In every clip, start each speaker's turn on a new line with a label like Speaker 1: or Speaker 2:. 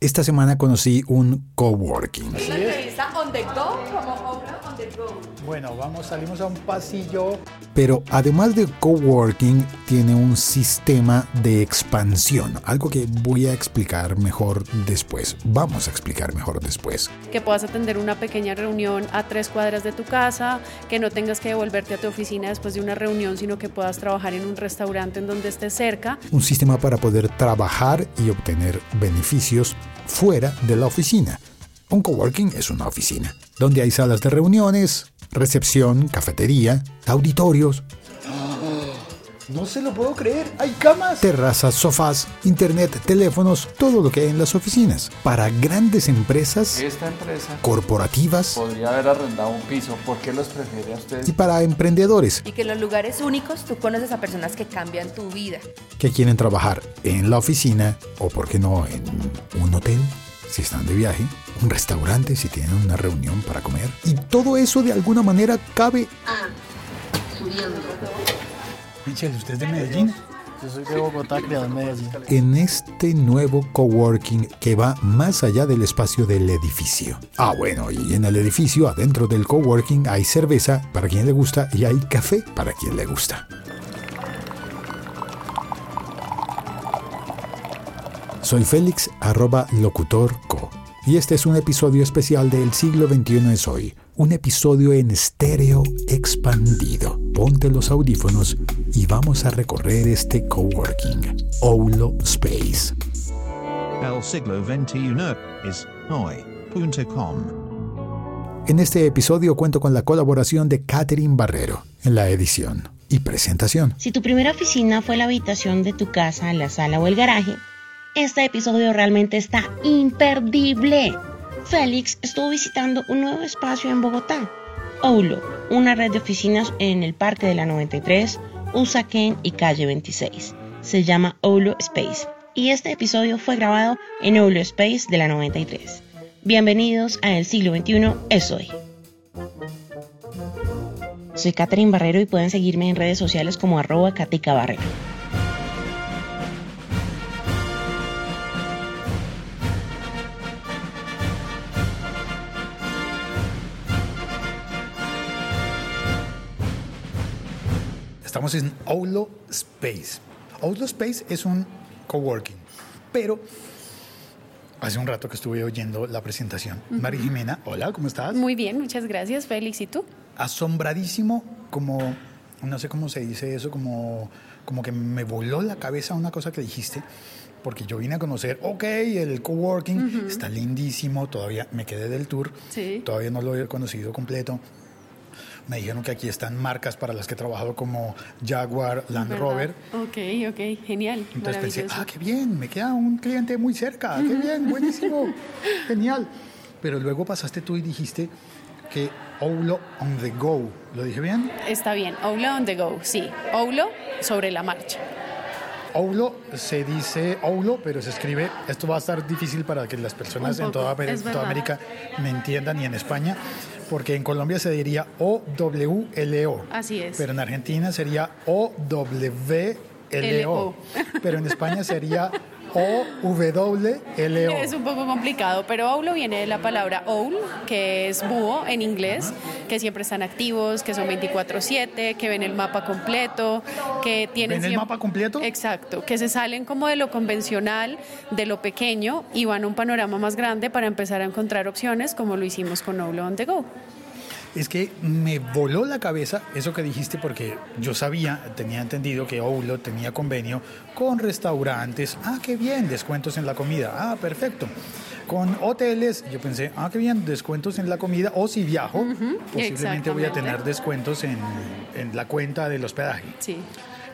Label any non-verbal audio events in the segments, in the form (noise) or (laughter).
Speaker 1: Esta semana conocí un coworking.
Speaker 2: ¿Es la entrevista on the go como obra on the go?
Speaker 3: Bueno, vamos, salimos a un pasillo.
Speaker 1: Pero además de coworking, tiene un sistema de expansión, algo que voy a explicar mejor después. Vamos a explicar mejor después.
Speaker 4: que puedas atender una pequeña reunión a tres cuadras de tu casa, que no tengas que devolverte a tu oficina después de una reunión, sino que puedas trabajar en un restaurante en donde estés cerca.
Speaker 1: Un sistema para poder trabajar y obtener beneficios fuera de la oficina. Un coworking es una oficina, donde hay salas de reuniones, recepción, cafetería, auditorios,
Speaker 3: No se lo puedo creer. Hay camas.
Speaker 1: terrazas, sofás, internet, teléfonos, todo lo que hay en las oficinas. Para grandes empresas,
Speaker 5: Esta empresa
Speaker 1: corporativas
Speaker 5: podría haber arrendado un piso. ¿Por qué los prefiere a ustedes?
Speaker 1: y para emprendedores
Speaker 2: Y que en los lugares únicos tú conoces a personas que cambian tu vida.
Speaker 1: que quieren trabajar en la oficina o, por qué no, en un hotel si están de viaje, un restaurante si tienen una reunión para comer. Y todo eso de alguna manera cabe
Speaker 3: Michelle, ¿usted es de Medellín?
Speaker 6: Yo soy de Bogotá, criado en Medellín.
Speaker 1: en este nuevo coworking que va más allá del espacio del edificio. Ah, bueno, y en el edificio, adentro del coworking, hay cerveza para quien le gusta y hay café para quien le gusta. Soy Félix, arroba locutorco. Y este es un episodio especial del siglo XXI es hoy. Un episodio en estéreo expandido. Ponte los audífonos y vamos a recorrer este coworking. Oulo Space.
Speaker 7: El siglo XXI es hoy.com.
Speaker 1: En este episodio cuento con la colaboración de Catherine Barrero en la edición y presentación.
Speaker 8: Si tu primera oficina fue la habitación de tu casa, la sala o el garaje, este episodio realmente está imperdible. Félix estuvo visitando un nuevo espacio en Bogotá, Oulo, una red de oficinas en el Parque de la 93, Usaquén y Calle 26. Se llama Oulo Space y este episodio fue grabado en Oulo Space de la 93. Bienvenidos a El siglo XXI es hoy. Soy Catherine Barrero y pueden seguirme en redes sociales como arroba Catica Barrero.
Speaker 3: Estamos en Oulo Space. Oulo Space es un coworking, pero hace un rato que estuve oyendo la presentación. María Jimena, hola, ¿cómo estás?
Speaker 4: Muy bien, muchas gracias, Félix. ¿Y tú?
Speaker 3: asombradísimo, como, no sé cómo se dice eso, como, como que me voló la cabeza una cosa que dijiste, porque yo vine a conocer, ok, el coworking está lindísimo, todavía me quedé del tour,
Speaker 4: Sí.
Speaker 3: todavía no lo he conocido completo. Me dijeron que aquí están marcas para las que he trabajado como Jaguar, Land
Speaker 4: ¿Verdad?
Speaker 3: Rover.
Speaker 4: Ok, ok, genial.
Speaker 3: Entonces pensé, ah, qué bien, me queda un cliente muy cerca, qué bien, buenísimo, (laughs) genial. Pero luego pasaste tú y dijiste que Oulo on the go, ¿lo dije bien?
Speaker 4: Está bien, Oulo on the go, sí. Oulo sobre la marcha.
Speaker 3: Oulo se dice Oulo, pero se escribe, esto va a estar difícil para que las personas en toda, toda. América me entiendan y en España, porque en Colombia se diría O-W-L-O.
Speaker 4: Así es.
Speaker 3: Pero en Argentina sería O-W-L-O.
Speaker 4: L-O.
Speaker 3: Pero en España sería O-W-L-O.
Speaker 4: Es un poco complicado, pero Oulo viene de la palabra owl, que es búho en inglés, que siempre están activos, que son 24/7, que ven el mapa completo, que tienen
Speaker 3: ¿Ven el
Speaker 4: siempre-
Speaker 3: mapa completo?
Speaker 4: Exacto, que se salen como de lo convencional, de lo pequeño y van a un panorama más grande para empezar a encontrar opciones como lo hicimos con Oulo on the go.
Speaker 3: Es que me voló la cabeza eso que dijiste porque yo sabía, tenía entendido que Oulo tenía convenio con restaurantes. Ah, qué bien, descuentos en la comida. Ah, perfecto. Con hoteles, yo pensé, ah, qué bien, descuentos en la comida. O si viajo, posiblemente voy a tener descuentos en, en la cuenta del hospedaje.
Speaker 4: Sí.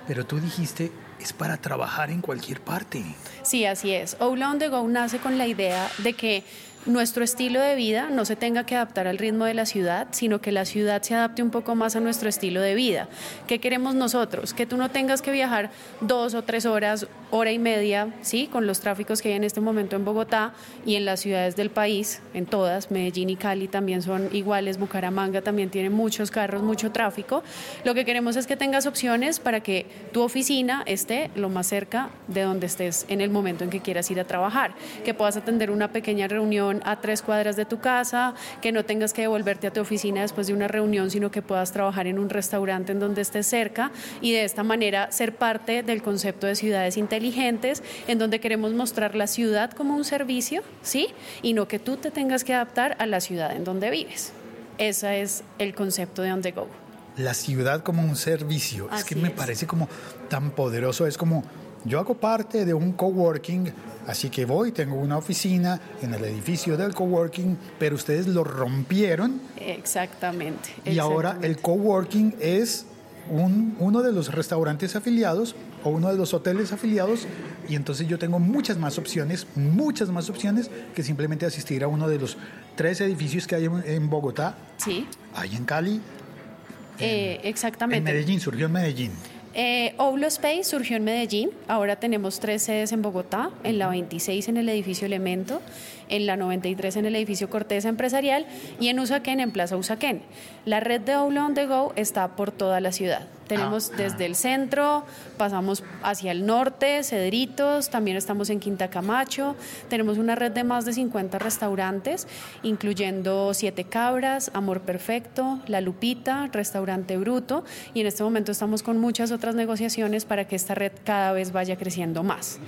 Speaker 3: Pero tú dijiste, es para trabajar en cualquier parte.
Speaker 4: Sí, así es. Oula on the Go nace con la idea de que nuestro estilo de vida no se tenga que adaptar al ritmo de la ciudad, sino que la ciudad se adapte un poco más a nuestro estilo de vida. ¿Qué queremos nosotros? Que tú no tengas que viajar dos o tres horas, hora y media, ¿sí? Con los tráficos que hay en este momento en Bogotá y en las ciudades del país, en todas, Medellín y Cali también son iguales, Bucaramanga también tiene muchos carros, mucho tráfico. Lo que queremos es que tengas opciones para que tu oficina esté lo más cerca de donde estés en el momento en que quieras ir a trabajar, que puedas atender una pequeña reunión a tres cuadras de tu casa, que no tengas que devolverte a tu oficina después de una reunión, sino que puedas trabajar en un restaurante en donde estés cerca y de esta manera ser parte del concepto de ciudades inteligentes, en donde queremos mostrar la ciudad como un servicio, ¿sí? Y no que tú te tengas que adaptar a la ciudad en donde vives. Ese es el concepto de On The Go.
Speaker 3: La ciudad como un servicio. es que me
Speaker 4: es.
Speaker 3: parece como tan poderoso. Es como, yo hago parte de un coworking, así que voy, tengo una oficina en el edificio del coworking, pero ustedes lo rompieron
Speaker 4: Exactamente.
Speaker 3: y ahora el coworking es un- uno de los restaurantes afiliados o uno de los hoteles afiliados y entonces yo tengo muchas más opciones, muchas más opciones que simplemente asistir a uno de los tres edificios que hay en, en Bogotá,
Speaker 4: Sí,
Speaker 3: hay en Cali,
Speaker 4: eh,
Speaker 3: en
Speaker 4: exactamente.
Speaker 3: Medellín, surgió en Medellín.
Speaker 4: Eh, Space surgió en Medellín, ahora tenemos tres sedes en Bogotá, en la 26 en el edificio Elemento, en la 93 en el edificio Corteza Empresarial y en Usaquén en Plaza Usaquén. La red de Oulo On The Go está por toda la ciudad. Tenemos desde el centro, pasamos hacia el norte, Cedritos, también estamos en Quinta Camacho, tenemos una red de más de 50 restaurantes, incluyendo Siete Cabras, Amor Perfecto, La Lupita, Restaurante Bruto, y en este momento estamos con muchas otras negociaciones para que esta red cada vez vaya creciendo más.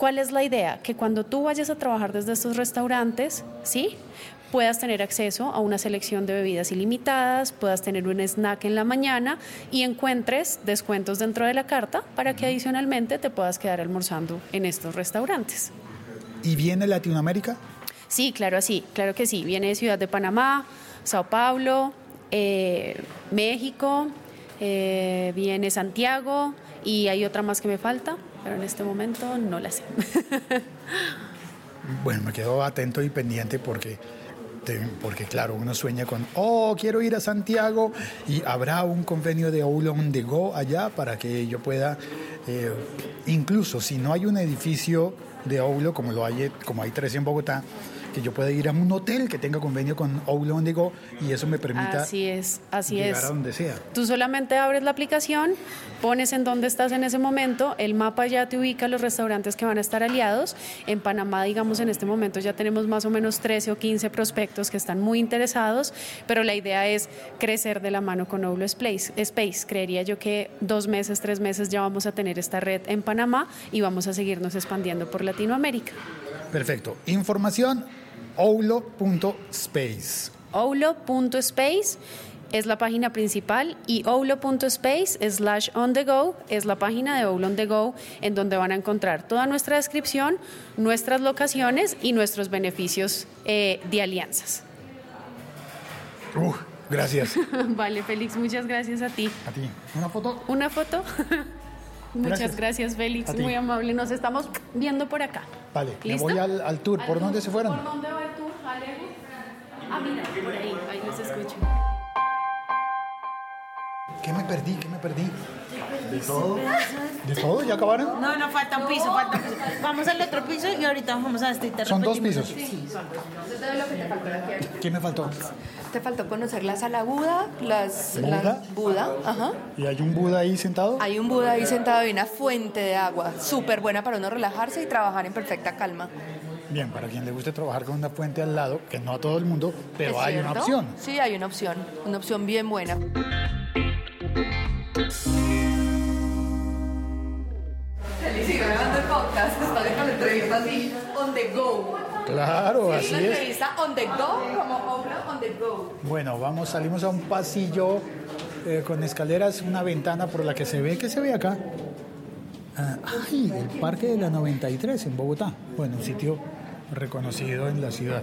Speaker 4: ¿Cuál es la idea? Que cuando tú vayas a trabajar desde estos restaurantes, ¿sí? puedas tener acceso a una selección de bebidas ilimitadas, puedas tener un snack en la mañana y encuentres descuentos dentro de la carta para que adicionalmente te puedas quedar almorzando en estos restaurantes.
Speaker 3: ¿Y viene Latinoamérica?
Speaker 4: Sí, claro, así, claro que sí. Viene de Ciudad de Panamá, Sao Paulo, eh, México, eh, viene Santiago y hay otra más que me falta, pero en este momento no la sé. (laughs)
Speaker 3: Bueno, me quedo atento y pendiente porque, porque claro, uno sueña con, oh, quiero ir a Santiago y habrá un convenio de Oulo on the Go allá para que yo pueda, eh, incluso si no hay un edificio de Oulo como, lo hay, como hay tres en Bogotá, que yo pueda ir a un hotel que tenga convenio con Oulo on the Go y eso me permita
Speaker 4: Así es, así
Speaker 3: llegar
Speaker 4: es.
Speaker 3: a donde sea.
Speaker 4: Tú solamente abres la aplicación, pones en dónde estás en ese momento, el mapa ya te ubica los restaurantes que van a estar aliados. En Panamá, digamos, en este momento ya tenemos más o menos 13 o 15 prospectos que están muy interesados, pero la idea es crecer de la mano con Oulo Space. Space. Creería yo que dos meses, tres meses ya vamos a tener esta red en Panamá y vamos a seguirnos expandiendo por Latinoamérica.
Speaker 3: Perfecto. Información, oulo.space.
Speaker 4: Oulo.space es la página principal y oulo.space slash on the go es la página de Oulo on the go en donde van a encontrar toda nuestra descripción, nuestras locaciones y nuestros beneficios eh, de alianzas.
Speaker 3: Uh, gracias. (laughs)
Speaker 4: vale, Félix, muchas gracias a ti.
Speaker 3: A ti. ¿Una foto?
Speaker 4: ¿Una foto? (laughs) muchas
Speaker 3: Gracias.
Speaker 4: gracias, Félix,
Speaker 3: A
Speaker 4: muy amable. Nos estamos viendo por acá.
Speaker 3: Vale, me
Speaker 4: ¿Listo?
Speaker 3: voy al, al tour. ¿Por dónde se fueron?
Speaker 4: ¿Por dónde va el tour, Alejo? Ah, mira, por ahí, ahí los escucho.
Speaker 3: ¿Qué me perdí? ¿Qué me perdí? ¿De todo? ¿De todo? ¿Ya acabaron?
Speaker 9: No, no, falta un piso, falta un piso. Vamos al otro piso y ahorita vamos a este y te
Speaker 3: Son dos pisos.
Speaker 9: Sí, son dos.
Speaker 3: ¿Qué me faltó?
Speaker 2: Te faltó conocer la sala Buda, las
Speaker 3: ¿Buda?
Speaker 2: la- Buda, ajá.
Speaker 3: ¿Y hay un Buda ahí sentado?
Speaker 2: Hay un Buda ahí sentado y una fuente de agua, súper buena para uno relajarse y trabajar en perfecta calma.
Speaker 3: Bien, para quien le guste trabajar con una fuente al lado, que no a todo el mundo, pero
Speaker 2: ¿Es
Speaker 3: hay una opción.
Speaker 2: Sí, hay una opción, una opción bien buena. Feliz, grabando el podcast, está con la entrevista así, on the go.
Speaker 3: Claro, así es.
Speaker 2: entrevista on the go, como on the go.
Speaker 3: Bueno, vamos, salimos a un pasillo eh, con escaleras, una ventana por la que se ve, ¿qué se ve acá? Ah, ay, el Parque de la 93 en Bogotá. Bueno, un sitio reconocido en la ciudad,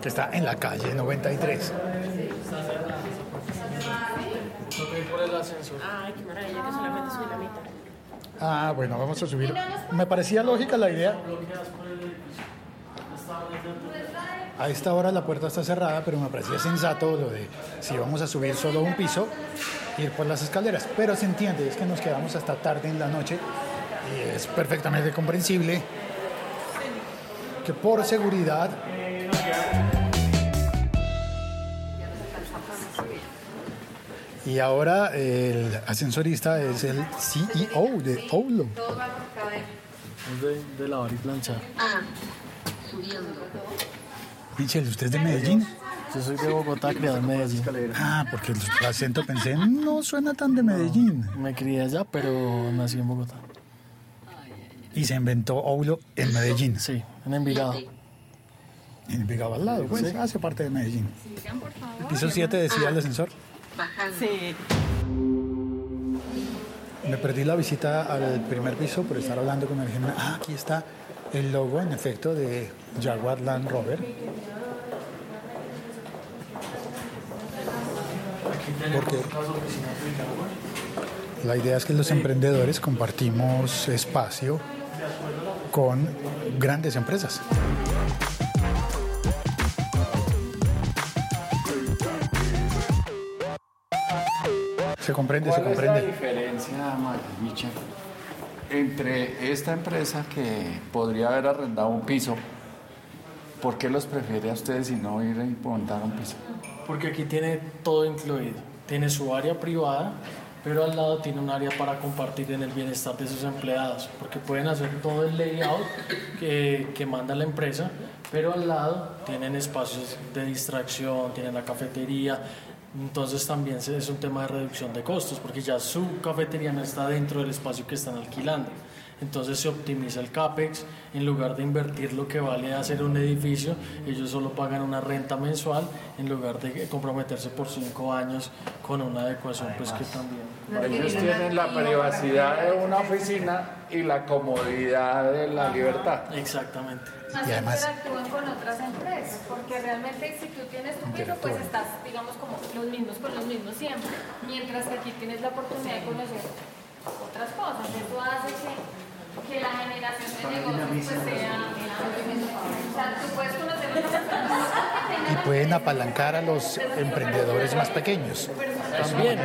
Speaker 3: que está en la calle 93.
Speaker 9: Ay, qué maravilla que solamente subí la mitad.
Speaker 3: Ah, bueno, vamos a subir. Me parecía lógica la idea. A esta hora la puerta está cerrada, pero me parecía sensato lo de si vamos a subir solo un piso, ir por las escaleras. Pero se entiende, es que nos quedamos hasta tarde en la noche y es perfectamente comprensible que por seguridad Y ahora el ascensorista es el CEO de Oulo.
Speaker 6: Es de, de lavar y planchar.
Speaker 3: Michel, ¿usted es de Medellín?
Speaker 6: Yo soy de Bogotá, criado en Medellín.
Speaker 3: Ah, porque el acento pensé, no suena tan de Medellín.
Speaker 6: Me crié allá, pero nací en Bogotá.
Speaker 3: Y se inventó Oulo en Medellín.
Speaker 6: Sí, en Envigado.
Speaker 3: En Envigado al lado, pues hace parte de Medellín. ¿El piso 7 decía el ascensor?
Speaker 9: Sí.
Speaker 3: Me perdí la visita al primer piso por estar hablando con el general. Ah, aquí está el logo, en efecto, de Jaguar Land Rover. Porque la idea es que los emprendedores compartimos espacio con grandes empresas. Se comprende, se
Speaker 5: ¿Cuál es la
Speaker 3: comprende.
Speaker 5: diferencia, Michel, entre esta empresa que podría haber arrendado un piso? ¿Por qué los prefiere a ustedes y no ir y montar un piso?
Speaker 6: Porque aquí tiene todo incluido. Tiene su área privada, pero al lado tiene un área para compartir en el bienestar de sus empleados. Porque pueden hacer todo el layout que, que manda la empresa, pero al lado tienen espacios de distracción, tienen la cafetería. Entonces también es un tema de reducción de costos, porque ya su cafetería no está dentro del espacio que están alquilando. Entonces se optimiza el CAPEX, en lugar de invertir lo que vale hacer un edificio, ellos solo pagan una renta mensual en lugar de comprometerse por cinco años con una adecuación pues que también...
Speaker 5: Ellos tienen la privacidad de una oficina y la comodidad de la libertad.
Speaker 6: Exactamente.
Speaker 3: Y además-
Speaker 10: interactúan con otras empresas, porque realmente si tú tienes tu piso, pues estás, digamos, como los mismos con los mismos siempre, mientras que aquí tienes la oportunidad de conocer otras cosas. Eso hace que, que la generación de negocios pues sea, o sea, tú puedes conocer
Speaker 3: Y pueden apalancar a los emprendedores más pequeños.
Speaker 6: También,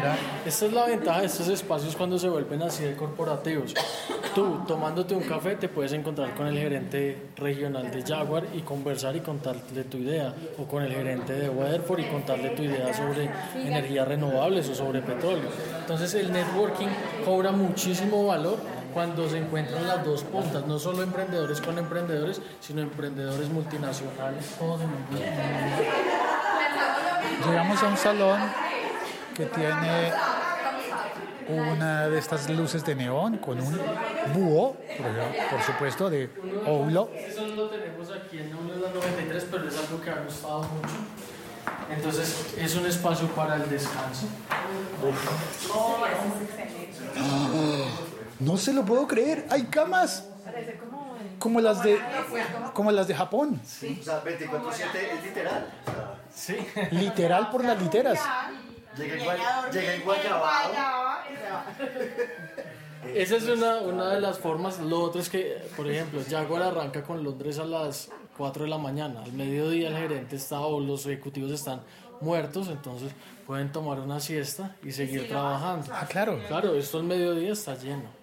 Speaker 6: esta es la ventaja de estos espacios cuando se vuelven así de corporativos. Tú, tomándote un café, te puedes encontrar con el gerente regional de Jaguar y conversar y contarle tu idea, o con el gerente de Weatherford y contarle tu idea sobre energías renovables o sobre petróleo. Entonces el networking cobra muchísimo valor cuando se encuentran las dos puntas, no solo emprendedores con emprendedores, sino emprendedores multinacionales, todos en un mismo
Speaker 3: llegamos a un salón que tiene una de estas luces de neón con un búho, por, supuesto, de Oulo.
Speaker 6: Eso no lo tenemos aquí en la 93, pero es algo que ha gustado mucho. Entonces, es un espacio para el descanso.
Speaker 3: No se lo puedo creer, hay camas como las de como las de Japón,
Speaker 11: O sea, 24-7 es literal. O sea,
Speaker 6: Sí.
Speaker 3: literal por las literas.
Speaker 11: llega igual, llega igual.
Speaker 6: Esa es una, una de las formas. Lo otro es que, por ejemplo, Jaguar arranca con Londres a las 4 de la mañana. Al mediodía el gerente está o los ejecutivos están muertos, entonces pueden tomar una siesta y seguir trabajando.
Speaker 3: Ah, claro.
Speaker 6: Claro, esto al mediodía está lleno.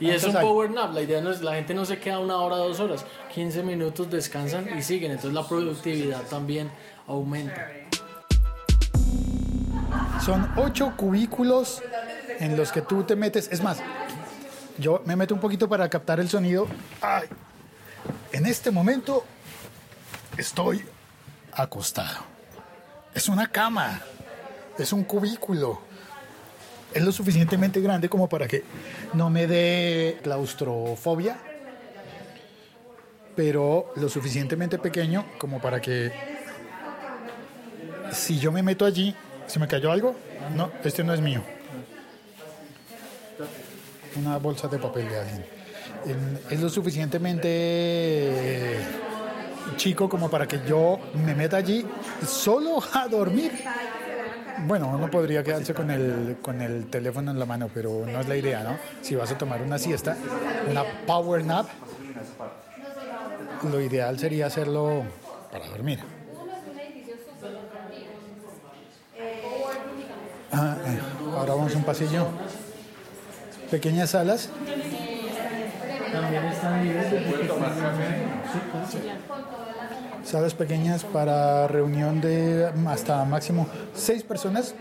Speaker 6: Y es un power nap, la idea no es, la gente no se queda una hora, dos horas, 15 minutos descansan y siguen, entonces la productividad también aumenta.
Speaker 3: Son ocho cubículos en los que tú te metes. Es más, yo me meto un poquito para captar el sonido. Ay, en este momento estoy acostado. Es una cama, es un cubículo. Es lo suficientemente grande como para que no me dé claustrofobia, pero lo suficientemente pequeño como para que si yo me meto allí, ¿se me cayó algo? No, este no es mío. Una bolsa de papel de alguien. En- Es lo suficientemente chico como para que yo me meta allí solo a dormir. Bueno, uno podría quedarse con el, con el teléfono en la mano, pero no es la idea, ¿no? Si vas a tomar una siesta, una power nap, lo ideal sería hacerlo para dormir. Ah, eh, ahora vamos a un pasillo. Pequeñas salas.
Speaker 6: También están libres de
Speaker 3: Salas pequeñas para reunión de hasta máximo seis personas.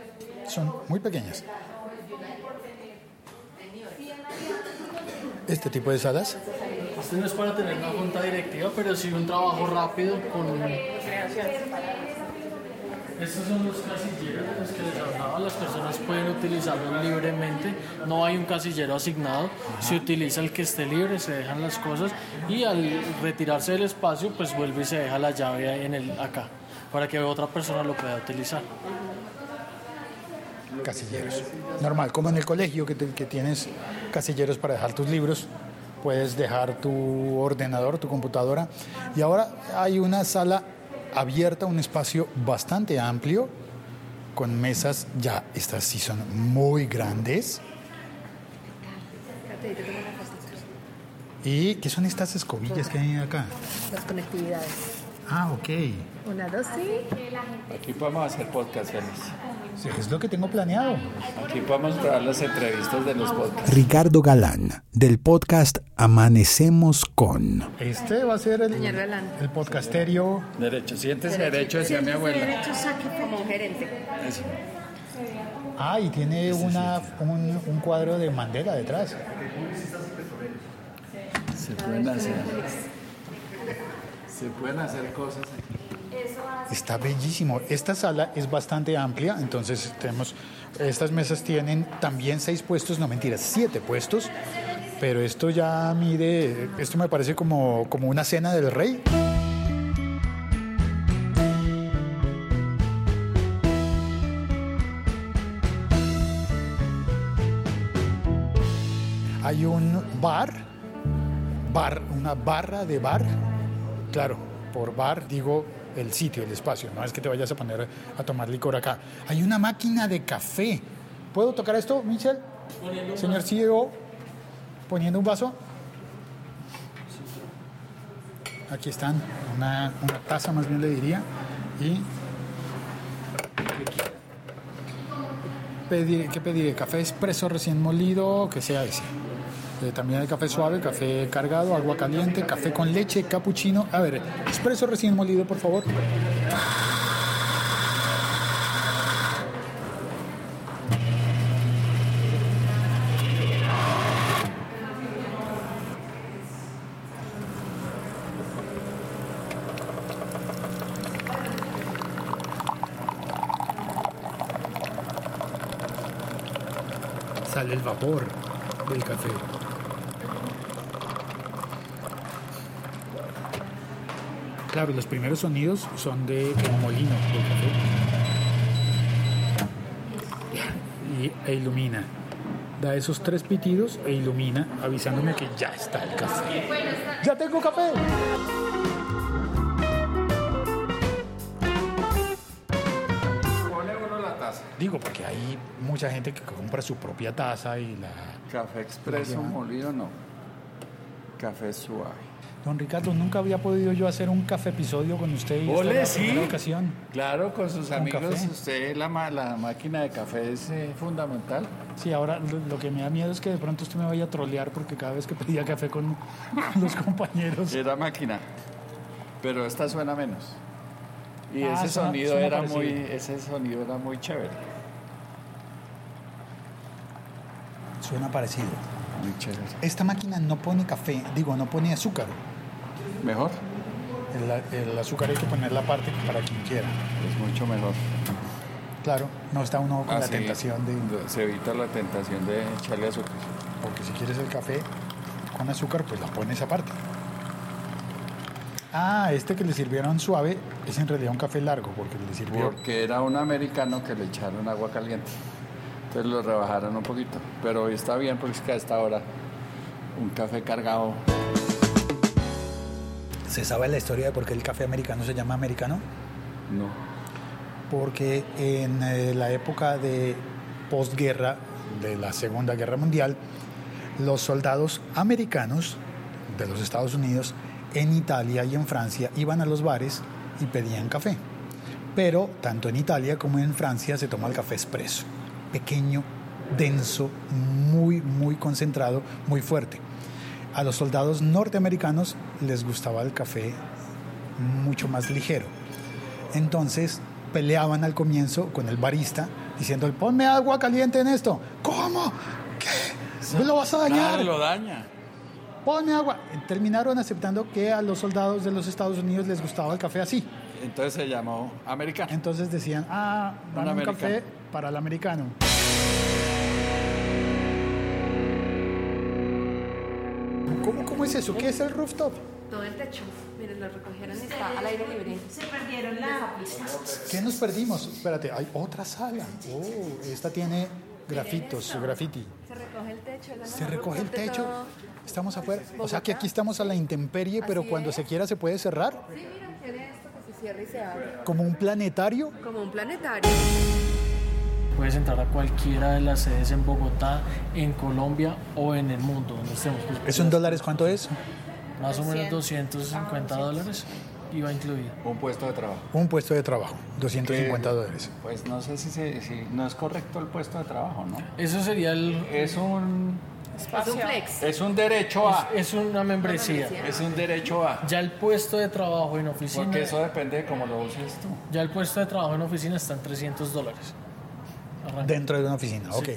Speaker 3: Son muy pequeñas. Este tipo de salas.
Speaker 6: Este no es para tener una junta directiva, pero sí un trabajo rápido con... Estos son los casilleros que les hablaba. Las personas pueden utilizarlos libremente. No hay un casillero asignado. Se utiliza el que esté libre, se dejan las cosas y al retirarse del espacio, pues vuelve y se deja la llave en el acá para que otra persona lo pueda utilizar.
Speaker 3: Casilleros. Normal, como en el colegio que, te- que tienes casilleros para dejar tus libros, puedes dejar tu ordenador, tu computadora. Y ahora hay una sala abierta, un espacio bastante amplio, con mesas, ya estas sí son muy grandes. ¿Y qué son estas escobillas que hay acá?
Speaker 2: Las conectividades.
Speaker 3: Ah, ok.
Speaker 2: Una, dos, sí.
Speaker 5: Aquí podemos hacer podcast.
Speaker 3: Sí, es lo que tengo planeado.
Speaker 5: Aquí podemos grabar las entrevistas de los podcasts.
Speaker 1: Ricardo Galán, del podcast Amanecemos con.
Speaker 3: Este va a ser el,
Speaker 2: Señor Galán.
Speaker 3: el podcasterio.
Speaker 5: Derecho, siéntese derecho, decía mi abuela.
Speaker 2: Derecho saque como un gerente.
Speaker 5: Eso.
Speaker 3: Ah, y tiene una, un, un cuadro de Mandela detrás.
Speaker 5: Se pueden hacer. Se pueden hacer cosas aquí.
Speaker 3: Está bellísimo. Esta sala es bastante amplia, entonces tenemos, estas mesas tienen también seis puestos, no mentiras, siete puestos, pero esto ya mide, esto me parece como, como una cena del rey. Hay un bar, bar, una barra de bar. Claro, por bar digo el sitio, el espacio, no es que te vayas a poner a tomar licor acá. Hay una máquina de café. ¿Puedo tocar esto, Michel? Señor CEO, poniendo un vaso. Aquí están, una, una taza más bien le diría. Y pediré, ¿qué pediré? Café expreso recién molido, que sea ese. Eh, también hay café suave, café cargado, agua caliente, café con leche, cappuccino. A ver, expreso recién molido, por favor. Sale el vapor del café. Claro, los primeros sonidos son de como molino del café. Y, e ilumina. Da esos tres pitidos e ilumina, avisándome que ya está el café. ¡Ya tengo café!
Speaker 5: Pone uno la taza.
Speaker 3: Digo, porque hay mucha gente que compra su propia taza y la...
Speaker 5: Café expreso molido, no. Café suave.
Speaker 3: Don Ricardo, nunca había podido yo hacer un café episodio con usted y
Speaker 5: Ole, sí.
Speaker 3: ocasión.
Speaker 5: Claro, con sus
Speaker 3: Con
Speaker 5: amigos,
Speaker 3: café.
Speaker 5: usted, la, ma- la máquina de café es eh, fundamental.
Speaker 3: Sí, ahora lo, lo que me da miedo es que de pronto usted me vaya a trolear porque cada vez que pedía café con (laughs) los compañeros.
Speaker 5: Era máquina, pero esta suena menos. Y
Speaker 3: Ah,
Speaker 5: ese
Speaker 3: suena-
Speaker 5: sonido
Speaker 3: suena
Speaker 5: era
Speaker 3: parecido.
Speaker 5: muy, ese sonido era muy chévere,
Speaker 3: Suena parecido.
Speaker 5: Muy chévere.
Speaker 3: Esta máquina no pone café, digo, no pone azúcar.
Speaker 5: Mejor,
Speaker 3: El, el azúcar hay que ponerla aparte para quien quiera.
Speaker 5: es mucho mejor.
Speaker 3: Claro, no está uno con la tentación de...
Speaker 5: Se evita la tentación de echarle azúcar.
Speaker 3: Porque si quieres el café con azúcar, pues la pones aparte. Ah, este que le sirvieron suave es en realidad un café largo porque le sirvió...
Speaker 5: Porque era un americano que le echaron agua caliente. Entonces lo rebajaron un poquito. Pero hoy está bien porque es que a esta hora un café cargado.
Speaker 3: ¿Se sabe la historia de por qué el café americano se llama americano?
Speaker 5: No.
Speaker 3: porque en eh, la época de posguerra de la Segunda Guerra Mundial, los soldados americanos de los Estados Unidos en Italia y en Francia iban a los bares y pedían café. Pero tanto en Italia como en Francia se toma el café expreso, pequeño, denso, muy, muy concentrado, muy fuerte. A los soldados norteamericanos les gustaba el café mucho más ligero. Entonces peleaban al comienzo con el barista diciendo, ponme agua caliente en esto. ¿Cómo? ¿Qué? ¿Me lo vas a dañar?
Speaker 5: Claro, lo daña.
Speaker 3: Ponme agua. Terminaron aceptando que a los soldados de los Estados Unidos les gustaba el café así.
Speaker 5: Entonces se llamó americano.
Speaker 3: Entonces decían, ah, dame un, café para el americano. ¿Cómo, ¿Cómo es eso? ¿Qué es el rooftop?
Speaker 2: Todo el techo. Miren, lo recogieron y está al aire libre.
Speaker 9: Se perdieron la...
Speaker 3: ¿Qué nos perdimos? Espérate, hay otra sala. Oh, esta tiene grafitos, graffiti.
Speaker 2: Se recoge el techo. la
Speaker 3: Se recoge el techo. Estamos afuera. O sea que aquí estamos a la intemperie, pero
Speaker 2: Así
Speaker 3: cuando
Speaker 2: es.
Speaker 3: se quiera se puede cerrar.
Speaker 2: Sí, mira, cierra y se abre.
Speaker 3: Como un planetario.
Speaker 2: Como un planetario.
Speaker 6: Puedes entrar a cualquiera de las sedes en Bogotá, en Colombia o en el mundo donde estemos. Pues,
Speaker 3: ¿Eso en dólares cuánto es?
Speaker 6: Más o menos 250 dólares iba incluido.
Speaker 5: Un puesto de trabajo.
Speaker 3: Un puesto de trabajo, 250
Speaker 5: Eh,
Speaker 3: dólares.
Speaker 5: Pues no sé si, se- si no es correcto el puesto de trabajo, ¿no?
Speaker 6: Eso sería el...
Speaker 5: Es un,
Speaker 2: Es un flex.
Speaker 5: es un derecho a.
Speaker 6: Es, es una membresía.
Speaker 5: Es un derecho a.
Speaker 6: Ya el puesto de trabajo en oficina...
Speaker 5: Porque eso depende de cómo lo uses tú.
Speaker 6: Ya el puesto de trabajo en oficina está en 300 dólares.
Speaker 3: Dentro de una oficina, ok.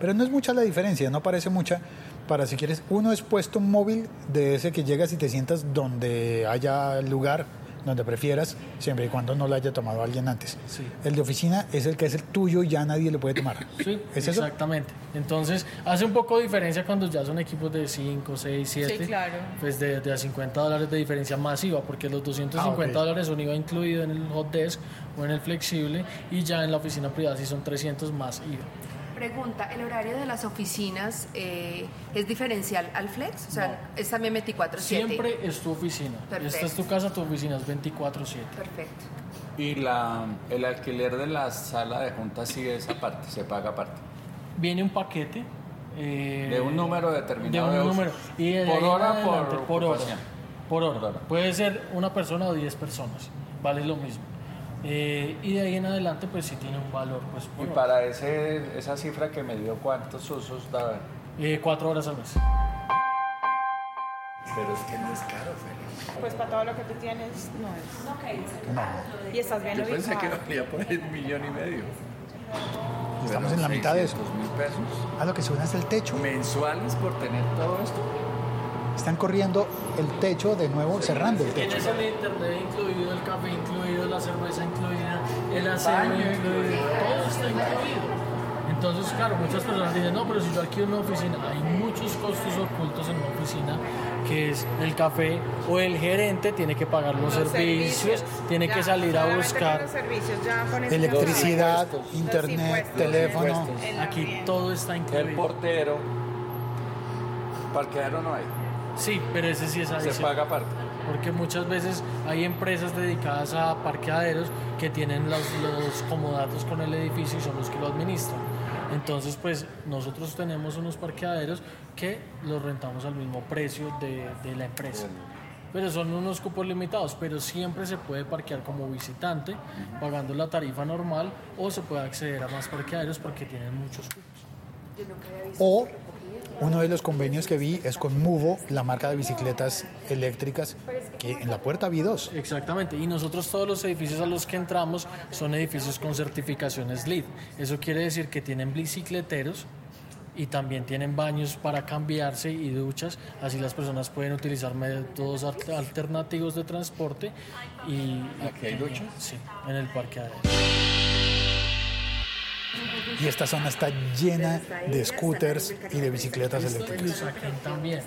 Speaker 3: Pero no es mucha la diferencia, no parece mucha. Para si quieres, uno es puesto móvil de ese que llegas y te sientas donde haya lugar, donde prefieras, siempre y cuando no lo haya tomado alguien antes.
Speaker 6: Sí.
Speaker 3: El de oficina es el que es el tuyo y ya nadie lo puede tomar.
Speaker 6: Sí,
Speaker 3: ¿Es eso?
Speaker 6: exactamente. Entonces, hace un poco de diferencia cuando ya son equipos de 5, 6, 7.
Speaker 2: Sí, claro.
Speaker 6: Pues de, de a 50 dólares de diferencia masiva, porque los 250
Speaker 3: Ah,
Speaker 6: dólares son IVA incluido en el hot desk o en el flexible, y ya en la oficina privada sí son 300 más IVA.
Speaker 2: Pregunta, ¿el horario de las oficinas eh, es diferencial al flex? O sea, es también 24-7.
Speaker 6: Siempre es tu oficina.
Speaker 2: Perfecto.
Speaker 6: Esta es tu casa, tu oficina es 24-7.
Speaker 2: Perfecto.
Speaker 5: Y la, el alquiler de la sala de juntas sí es aparte, se paga aparte.
Speaker 6: Viene un paquete. eh,
Speaker 5: De un número determinado
Speaker 6: De un número. Y de
Speaker 5: Por hora,
Speaker 6: adelante,
Speaker 5: por
Speaker 6: por hora. Por hora.
Speaker 5: Por hora.
Speaker 6: Puede ser una persona o 10 personas. Vale lo mismo. Eh, y de ahí en adelante, pues sí tiene un valor. Pues,
Speaker 5: Y
Speaker 6: hora.
Speaker 5: para ese, esa cifra que me dio, ¿cuántos usos da?
Speaker 6: Eh, cuatro horas al mes.
Speaker 5: Pero es que no es caro, Félix.
Speaker 9: Pues para todo lo que tú tienes, no es. Y estás bien
Speaker 5: Yo pensé que
Speaker 9: ubicado.
Speaker 5: valía por ahí un millón y medio.
Speaker 3: Estamos en la mitad de eso.
Speaker 5: mil pesos
Speaker 3: Ah, lo que suena es el techo.
Speaker 5: mensuales por tener todo esto.
Speaker 3: Están corriendo el techo de nuevo, cerrando el techo.
Speaker 6: Tienes el internet incluido, el café incluido, la cerveza incluida, el aseo incluido, todo está incluido. Entonces, claro, muchas personas dicen, no, pero si yo alquilo una oficina, hay muchos costos ocultos en una oficina, que es el café o el gerente tiene que pagar los, servicios, tiene que salir a buscar.
Speaker 9: Los servicios ya con
Speaker 3: Electricidad,
Speaker 5: Los
Speaker 3: internet, teléfono.
Speaker 6: Aquí todo está
Speaker 5: El
Speaker 6: incluido.
Speaker 5: portero. Parqueadero no hay.
Speaker 6: Sí, pero ese sí es
Speaker 5: Se
Speaker 6: adicional.
Speaker 5: paga aparte.
Speaker 6: Porque muchas veces hay empresas dedicadas a parqueaderos que tienen los, los comodatos con el edificio y son los que lo administran. Entonces, pues nosotros tenemos unos parqueaderos que los rentamos al mismo precio de, de la empresa. Pero son unos cupos limitados, pero siempre se puede parquear como visitante pagando la tarifa normal o se puede acceder a más parqueaderos porque tienen muchos cupos.
Speaker 3: O uno de los convenios que vi es con Muvo, la marca de bicicletas eléctricas, que en la puerta vi dos.
Speaker 6: Exactamente, y nosotros todos los edificios a los que entramos son edificios con certificaciones LEED. Eso quiere decir que tienen bicicleteros y también tienen baños para cambiarse y duchas, así las personas pueden utilizar métodos al- alternativos de transporte y
Speaker 5: ¿Aquí hay duchas?
Speaker 6: Sí, en el parqueadero.
Speaker 3: Y esta zona está llena de scooters y de bicicletas eléctricas.
Speaker 6: También,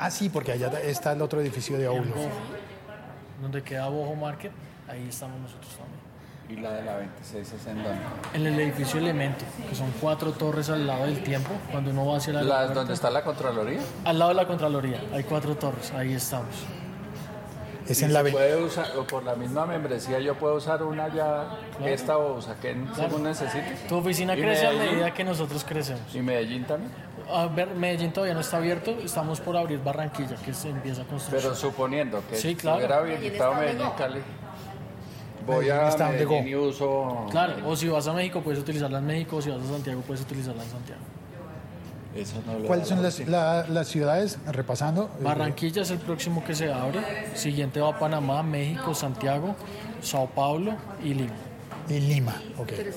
Speaker 3: Ah, sí, porque allá está el otro edificio de Aulo.
Speaker 6: Donde queda Bojo Market, ahí estamos nosotros también.
Speaker 5: ¿Y la de la 26 es en dónde?
Speaker 6: En el edificio Elemento, que son cuatro torres al lado del tiempo, cuando uno va hacia la
Speaker 5: ¿Las donde está la Contraloría?
Speaker 6: Al lado de la Contraloría, hay cuatro torres, ahí estamos.
Speaker 3: Es en la
Speaker 5: puede usar, o por la misma membresía yo puedo usar una ya, esta o saqué según necesite.
Speaker 6: Tu oficina
Speaker 5: ¿Y
Speaker 6: crece a medida que nosotros crecemos.
Speaker 5: ¿Y Medellín también?
Speaker 6: A ver, Medellín todavía no está abierto, estamos por abrir Barranquilla, que se empieza a construir.
Speaker 5: Pero suponiendo que
Speaker 6: Sí,
Speaker 5: si
Speaker 6: claro.
Speaker 5: hubiera habilitado
Speaker 2: Medellín
Speaker 5: Cali, voy
Speaker 3: Medellín
Speaker 5: a Medellín y uso...
Speaker 6: Claro, o si vas a México puedes utilizarla en México, o si vas a Santiago puedes utilizarla en Santiago.
Speaker 5: Eso no lo
Speaker 3: ¿Cuáles son
Speaker 5: la
Speaker 3: las, la- las ciudades? Repasando.
Speaker 6: Barranquilla es el próximo que se abre. Siguiente va Panamá, México, Santiago, Sao Paulo y Lima.
Speaker 3: Y Lima, ok.
Speaker 2: México.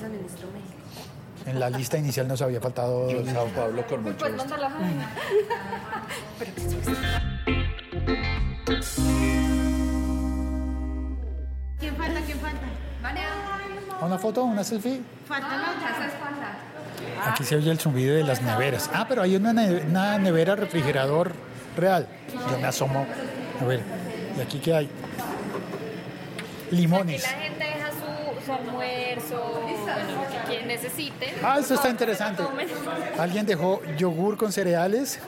Speaker 3: En la lista inicial nos había faltado
Speaker 5: Sao Paulo con mucho
Speaker 10: Pues
Speaker 5: gusto.
Speaker 10: la (laughs) Jaina.
Speaker 9: ¿Quién falta? ¿Quién falta?
Speaker 3: ¿Una foto? ¿Una selfie?
Speaker 9: Falta la otra.
Speaker 2: Esa es falta.
Speaker 3: Aquí se oye el zumbido de las neveras. Ah, pero hay una, ne- una nevera refrigerador real. Yo me asomo. A ver, ¿y aquí qué hay? Limones.
Speaker 10: Aquí la gente deja su, su almuerzo, bueno, lo que quien necesite.
Speaker 3: Ah, eso está interesante. Alguien dejó yogur con cereales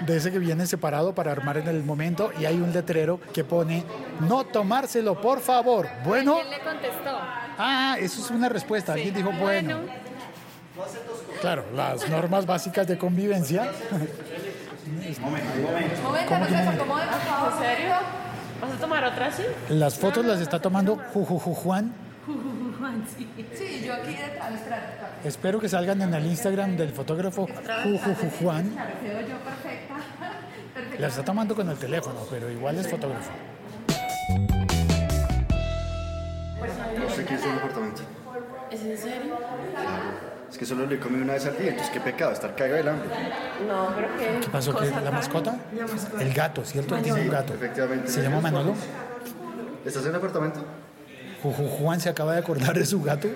Speaker 3: de ese que viene separado para armar en el momento y hay un letrero que pone no tomárselo, por favor. Bueno,
Speaker 10: ¿Quién le contestó?
Speaker 3: ah, eso es una respuesta. Alguien dijo bueno. Claro, las normas básicas de convivencia.
Speaker 2: Momento, no se desacomode, por favor.
Speaker 9: ¿En serio? ¿Vas a tomar otra así?
Speaker 3: Las fotos las está tomando Jujuju Juan.
Speaker 2: Sí, yo aquí detrás.
Speaker 3: Espero que salgan en el Instagram del fotógrafo Jujuju Juan. (laughs) La está tomando con el teléfono, pero igual es fotógrafo.
Speaker 11: No sé qué es el apartamento.
Speaker 9: ¿Es en serio?
Speaker 11: Es que solo le comí una vez al día, entonces qué pecado, estar cagado del hambre.
Speaker 9: No, pero qué.
Speaker 3: ¿Qué pasó? ¿Qué, ¿La mascota? El gato, ¿cierto? Él tiene un gato.
Speaker 11: Efectivamente.
Speaker 3: ¿Se llama Manolo?
Speaker 11: ¿Estás en el apartamento?
Speaker 3: Juju Juan se acaba de acordar de su gato.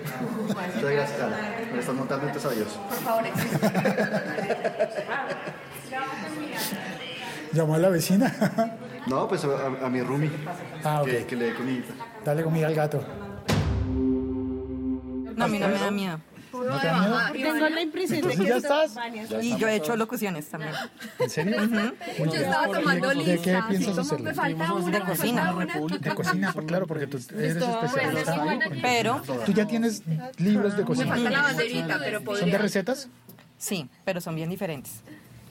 Speaker 11: Muchas gracias, Ana. Me estás montando entonces adiós.
Speaker 2: Por favor, existe. (laughs)
Speaker 3: Llamó a la vecina. (laughs)
Speaker 11: No, pues a, a- a mi roomie.
Speaker 3: Ah, ok.
Speaker 11: Que, que le dé comidita.
Speaker 3: Dale comida al gato.
Speaker 12: No, a mí no me da miedo.
Speaker 3: ¿No te da miedo?
Speaker 9: Tengo la impresión de que
Speaker 3: ya estás.
Speaker 12: Y yo he hecho locuciones también.
Speaker 3: ¿En serio?
Speaker 2: Yo estaba tomando
Speaker 3: ¿De, de qué
Speaker 2: lista.
Speaker 3: piensas
Speaker 2: una?
Speaker 12: De cocina.
Speaker 3: De cocina, pues claro, porque tú eres especialista.
Speaker 12: Pero,
Speaker 3: ¿Tú ya tienes libros de
Speaker 2: Me falta la
Speaker 3: cocina?
Speaker 2: banderita, pero
Speaker 3: ¿Son de
Speaker 2: podría.
Speaker 3: recetas?
Speaker 12: sí, pero son bien diferentes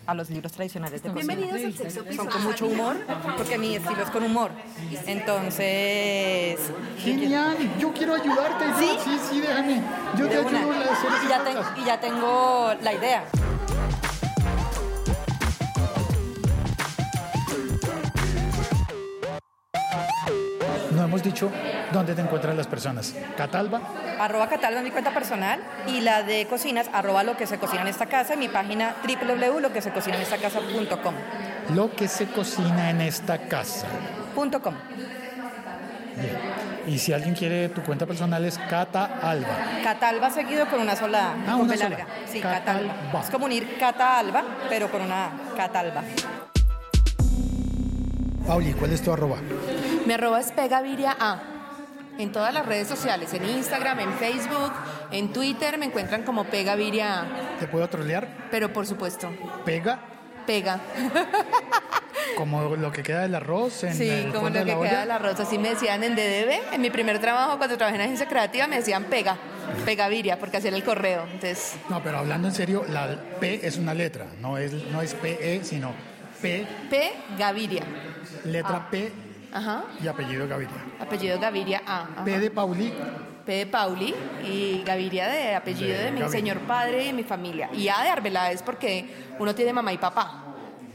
Speaker 12: a los libros tradicionales de cocina.
Speaker 2: Bienvenidos al piso.
Speaker 12: Son con mucho humor, porque mi estilo es con humor. Entonces,
Speaker 3: Genial, yo quiero ayudarte.
Speaker 12: ¿Sí?
Speaker 3: Sí, sí, déjame. Yo te ayudo a hacer
Speaker 12: Y ya, y ya tengo la idea.
Speaker 3: No hemos dicho dónde te encuentran las personas. Catalba,
Speaker 12: Arroba Catalba es mi cuenta personal y la de cocinas, arroba lo que se cocina en esta casa y mi página www.loquesecocinaenestacasa.com.
Speaker 3: lo que se cocina en esta casa.
Speaker 12: Punto com.
Speaker 3: Bien. Y si alguien quiere tu cuenta personal es Cata Alba.
Speaker 12: Catalba seguido con una sola
Speaker 3: Ah,
Speaker 12: con
Speaker 3: una sola.
Speaker 12: larga. Sí,
Speaker 3: Catalba.
Speaker 12: Catalba. Es como unir Cata Alba, pero con una Catalba.
Speaker 3: Pauli, ¿cuál es tu arroba?
Speaker 2: Mi arroba es Pegaviria A. En todas las redes sociales, en Instagram, en Facebook, en Twitter, me encuentran como Pegaviria A.
Speaker 3: ¿Te puedo trolear?
Speaker 2: Pero por supuesto,
Speaker 3: Pega,
Speaker 2: pega. (laughs)
Speaker 3: como lo que queda del arroz en
Speaker 2: Sí,
Speaker 3: el
Speaker 2: como lo
Speaker 3: de
Speaker 2: que
Speaker 3: la
Speaker 2: queda
Speaker 3: olla.
Speaker 2: de la rosa. Así me decían en DDB. En mi primer trabajo, cuando trabajé en agencia creativa, me decían pega. Pegaviria, porque hacía el correo. Entonces,
Speaker 3: No, pero hablando en serio, la P es una letra, no es, no es PE, sino P,
Speaker 2: P, Gaviria.
Speaker 3: letra P
Speaker 2: Ajá.
Speaker 3: y apellido Gaviria.
Speaker 2: Apellido Gaviria A. Ajá.
Speaker 3: P de Pauli,
Speaker 2: P de Pauli y Gaviria de apellido
Speaker 3: De
Speaker 2: de, mi
Speaker 3: Gaviria.
Speaker 2: señor padre y de mi familia. Y A de Arbeláez porque uno tiene mamá y papá.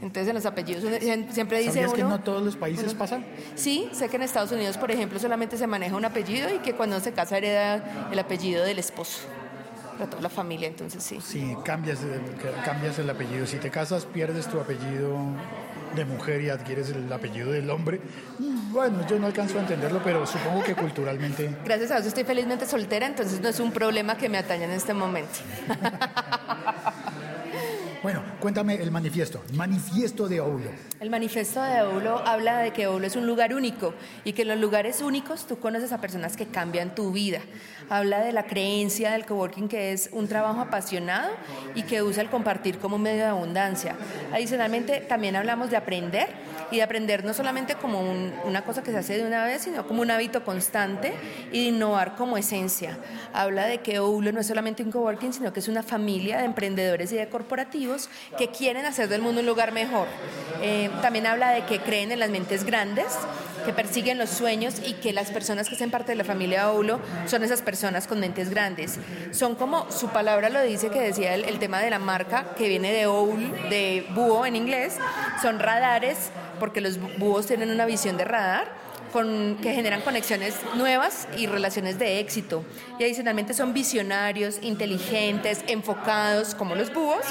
Speaker 2: Entonces en los apellidos uno- siempre dice
Speaker 3: ¿sabías que
Speaker 2: uno...
Speaker 3: no todos los países pasan?
Speaker 2: Sí, sé que en Estados Unidos, por ejemplo, solamente se maneja un apellido y que cuando se casa hereda el apellido del esposo. Para toda la familia, entonces sí.
Speaker 3: Sí, cambias, cambias el apellido. Si te casas, pierdes tu apellido de mujer y adquieres el apellido del hombre. Bueno, yo no alcanzo a entenderlo, pero supongo que culturalmente... (laughs)
Speaker 2: Gracias a Dios estoy felizmente soltera, entonces no es un problema que me atañe en este momento. (laughs)
Speaker 3: Bueno, cuéntame el manifiesto. Manifiesto de Oulo.
Speaker 2: El manifiesto de Oulo habla de que Oulo es un lugar único y que en los lugares únicos tú conoces a personas que cambian tu vida. Habla de la creencia del coworking que es un trabajo apasionado y que usa el compartir como medio de abundancia. Adicionalmente, también hablamos de aprender y de aprender no solamente como un- una cosa que se hace de una vez, sino como un hábito constante y de innovar como esencia. Habla de que Oulo no es solamente un coworking, sino que es una familia de emprendedores y de corporativos que quieren hacer del mundo un lugar mejor. Eh, también habla de que creen en las mentes grandes que persiguen los sueños y que las personas que hacen parte de la familia Oulo son esas personas con mentes grandes. Son como su palabra lo dice, que decía el, el tema de la marca, que viene de owl, de búho en inglés, son radares, porque los búhos tienen una visión de radar con, que generan conexiones nuevas y relaciones de éxito. Y adicionalmente son visionarios, inteligentes, enfocados, como los búhos.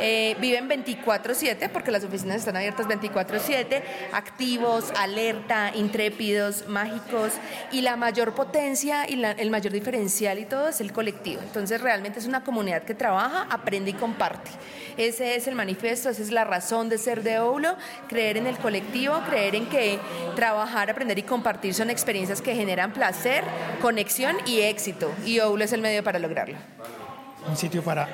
Speaker 2: Eh, viven 24/7 porque las oficinas están abiertas 24/7, activos, alerta, intrépidos, mágicos. Y la mayor potencia y la- el mayor diferencial y todo es el colectivo. Entonces realmente es una comunidad que trabaja, aprende y comparte. Ese es el manifiesto, esa es la razón de ser de Oulo, creer en el colectivo, creer en que trabajar, aprender y compartir son experiencias que generan placer, conexión y éxito. Y Oulo es el medio para lograrlo.
Speaker 3: Un sitio para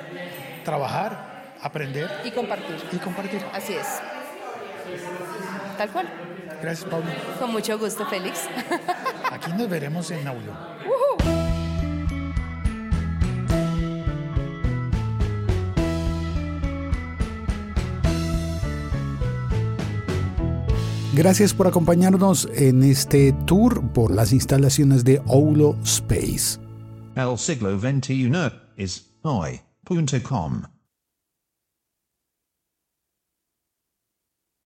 Speaker 3: trabajar, aprender
Speaker 2: Y compartir.
Speaker 3: y compartir.
Speaker 2: Así es. Tal cual.
Speaker 3: Gracias, Pablo.
Speaker 2: Con mucho gusto, Félix.
Speaker 3: Aquí nos veremos en Naulo.
Speaker 1: Gracias por acompañarnos en este tour por las instalaciones de Oulo Space.